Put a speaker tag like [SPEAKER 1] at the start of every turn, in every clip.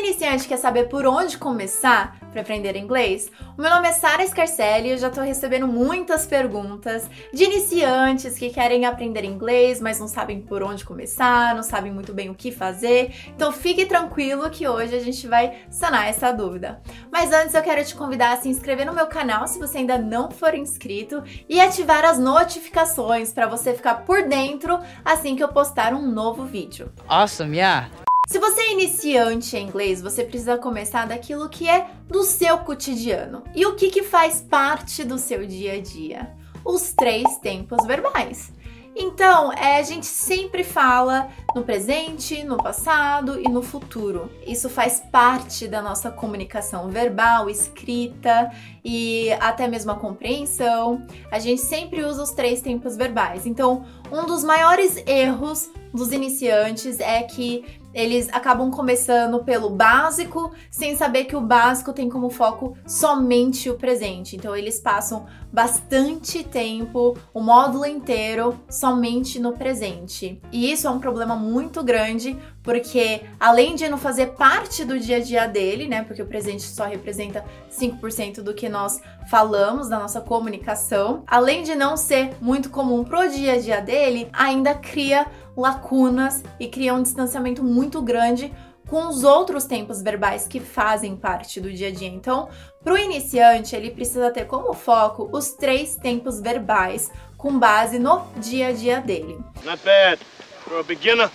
[SPEAKER 1] iniciante quer saber por onde começar para aprender inglês, o meu nome é Sara Scarcelli e eu já estou recebendo muitas perguntas de iniciantes que querem aprender inglês, mas não sabem por onde começar, não sabem muito bem o que fazer. Então fique tranquilo que hoje a gente vai sanar essa dúvida. Mas antes eu quero te convidar a se inscrever no meu canal se você ainda não for inscrito e ativar as notificações para você ficar por dentro assim que eu postar um novo vídeo.
[SPEAKER 2] Awesome, yeah.
[SPEAKER 1] Se você é iniciante em inglês, você precisa começar daquilo que é do seu cotidiano. E o que, que faz parte do seu dia a dia? Os três tempos verbais. Então, é, a gente sempre fala no presente, no passado e no futuro. Isso faz parte da nossa comunicação verbal, escrita e até mesmo a compreensão. A gente sempre usa os três tempos verbais. Então, um dos maiores erros dos iniciantes é que eles acabam começando pelo básico, sem saber que o básico tem como foco somente o presente. Então eles passam bastante tempo, o módulo inteiro, somente no presente. E isso é um problema muito grande, porque além de não fazer parte do dia a dia dele, né? Porque o presente só representa 5% do que nós falamos, da nossa comunicação, além de não ser muito comum pro dia a dia dele, ainda cria lacunas e cria um distanciamento muito grande com os outros tempos verbais que fazem parte do dia a dia. Então, para o iniciante, ele precisa ter como foco os três tempos verbais com base no dia a dia dele.
[SPEAKER 3] Not bad for a beginner.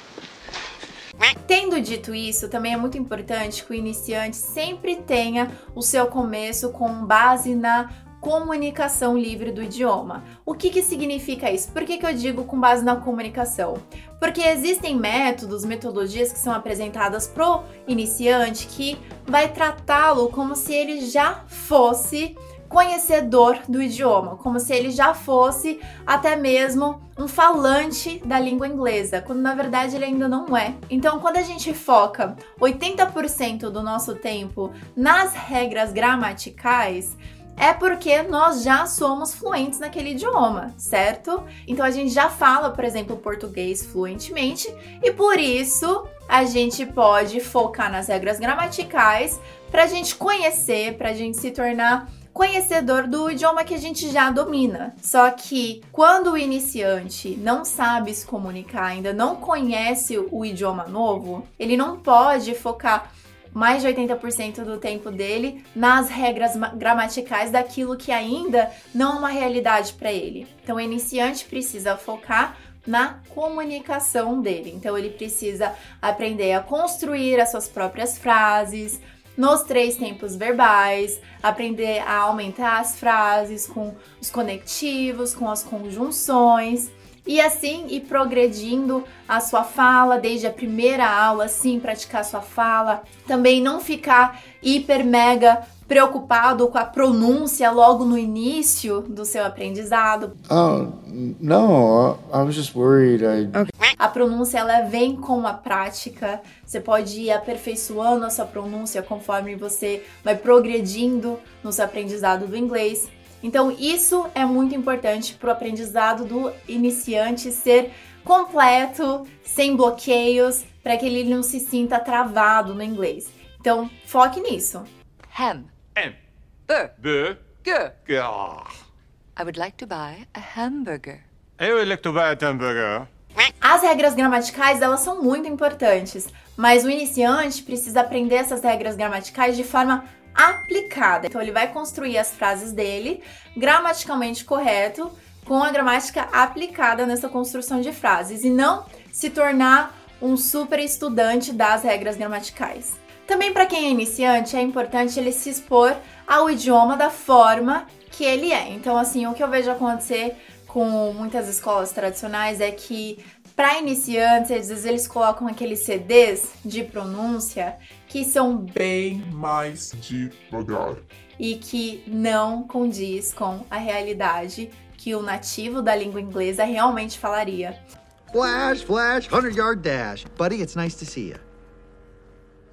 [SPEAKER 1] Tendo dito isso, também é muito importante que o iniciante sempre tenha o seu começo com base na comunicação livre do idioma. O que, que significa isso? Por que, que eu digo com base na comunicação? Porque existem métodos, metodologias que são apresentadas pro iniciante que vai tratá-lo como se ele já fosse conhecedor do idioma, como se ele já fosse até mesmo um falante da língua inglesa, quando na verdade ele ainda não é. Então, quando a gente foca 80% do nosso tempo nas regras gramaticais, é porque nós já somos fluentes naquele idioma, certo? Então a gente já fala, por exemplo, português fluentemente e por isso a gente pode focar nas regras gramaticais para a gente conhecer, para a gente se tornar conhecedor do idioma que a gente já domina. Só que quando o iniciante não sabe se comunicar, ainda não conhece o idioma novo, ele não pode focar mais de 80% do tempo dele nas regras gramaticais daquilo que ainda não é uma realidade para ele. Então, o iniciante precisa focar na comunicação dele. Então, ele precisa aprender a construir as suas próprias frases, nos três tempos verbais, aprender a aumentar as frases com os conectivos, com as conjunções e assim ir progredindo a sua fala desde a primeira aula, sim, praticar a sua fala. Também não ficar hiper mega preocupado com a pronúncia logo no início do seu aprendizado.
[SPEAKER 4] Oh, no, I was just worried. I...
[SPEAKER 1] Okay. A pronúncia ela vem com a prática. Você pode ir aperfeiçoando a sua pronúncia conforme você vai progredindo no seu aprendizado do inglês. Então, isso é muito importante para o aprendizado do iniciante ser completo, sem bloqueios, para que ele não se sinta travado no inglês. Então, foque nisso.
[SPEAKER 5] Ham. Bur. I would like to buy a hamburger.
[SPEAKER 3] I would like to buy a hamburger.
[SPEAKER 1] As regras gramaticais, elas são muito importantes, mas o iniciante precisa aprender essas regras gramaticais de forma aplicada. Então ele vai construir as frases dele gramaticalmente correto, com a gramática aplicada nessa construção de frases e não se tornar um super estudante das regras gramaticais. Também para quem é iniciante é importante ele se expor ao idioma da forma que ele é. Então assim, o que eu vejo acontecer com muitas escolas tradicionais é que para iniciantes, às vezes eles colocam aqueles CDs de pronúncia que são bem mais devagar e que não condiz com a realidade que o nativo da língua inglesa realmente falaria.
[SPEAKER 6] Flash, flash, 100 yard dash. Buddy, it's nice to see you.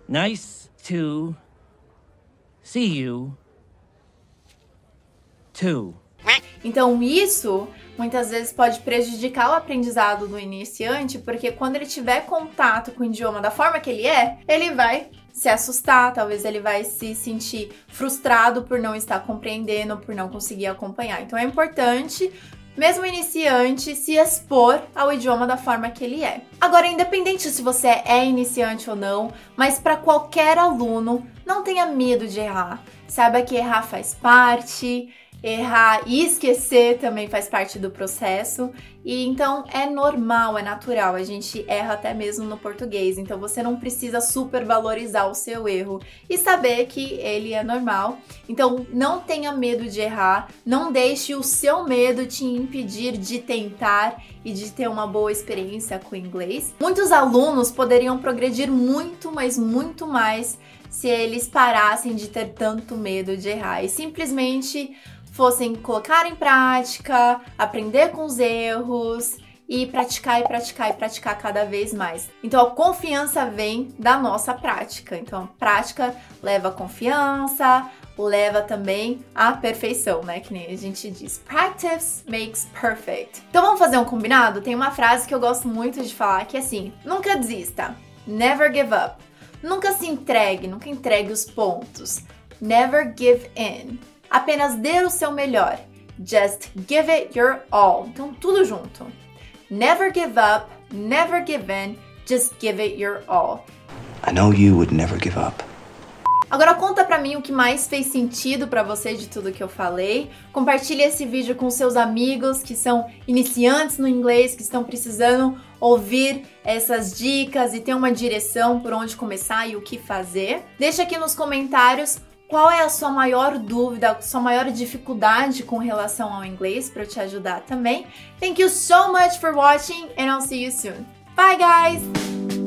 [SPEAKER 2] Nice to see you too.
[SPEAKER 1] Então, isso muitas vezes pode prejudicar o aprendizado do iniciante, porque quando ele tiver contato com o idioma da forma que ele é, ele vai se assustar, talvez ele vai se sentir frustrado por não estar compreendendo, por não conseguir acompanhar. Então é importante mesmo iniciante, se expor ao idioma da forma que ele é. Agora, independente se você é iniciante ou não, mas para qualquer aluno, não tenha medo de errar. Saiba que errar faz parte, errar e esquecer também faz parte do processo. E então é normal, é natural, a gente erra até mesmo no português. Então você não precisa supervalorizar o seu erro e saber que ele é normal. Então não tenha medo de errar, não deixe o seu medo te impedir de tentar e de ter uma boa experiência com o inglês. Muitos alunos poderiam progredir muito, mas muito mais se eles parassem de ter tanto medo de errar e simplesmente fossem colocar em prática, aprender com os erros e praticar e praticar e praticar cada vez mais. Então a confiança vem da nossa prática. Então prática leva a confiança, leva também à perfeição, né? Que nem a gente diz. Practice makes perfect. Então vamos fazer um combinado? Tem uma frase que eu gosto muito de falar que é assim: nunca desista. Never give up. Nunca se entregue, nunca entregue os pontos. Never give in. Apenas dê o seu melhor. Just give it your all. Então, tudo junto. Never give up, never give in, just give it your all.
[SPEAKER 7] I know you would never give up.
[SPEAKER 1] Agora conta pra mim o que mais fez sentido para você de tudo que eu falei. Compartilhe esse vídeo com seus amigos que são iniciantes no inglês, que estão precisando ouvir essas dicas e ter uma direção por onde começar e o que fazer. Deixa aqui nos comentários qual é a sua maior dúvida, a sua maior dificuldade com relação ao inglês para eu te ajudar também. Thank you so much for watching and I'll see you soon. Bye guys!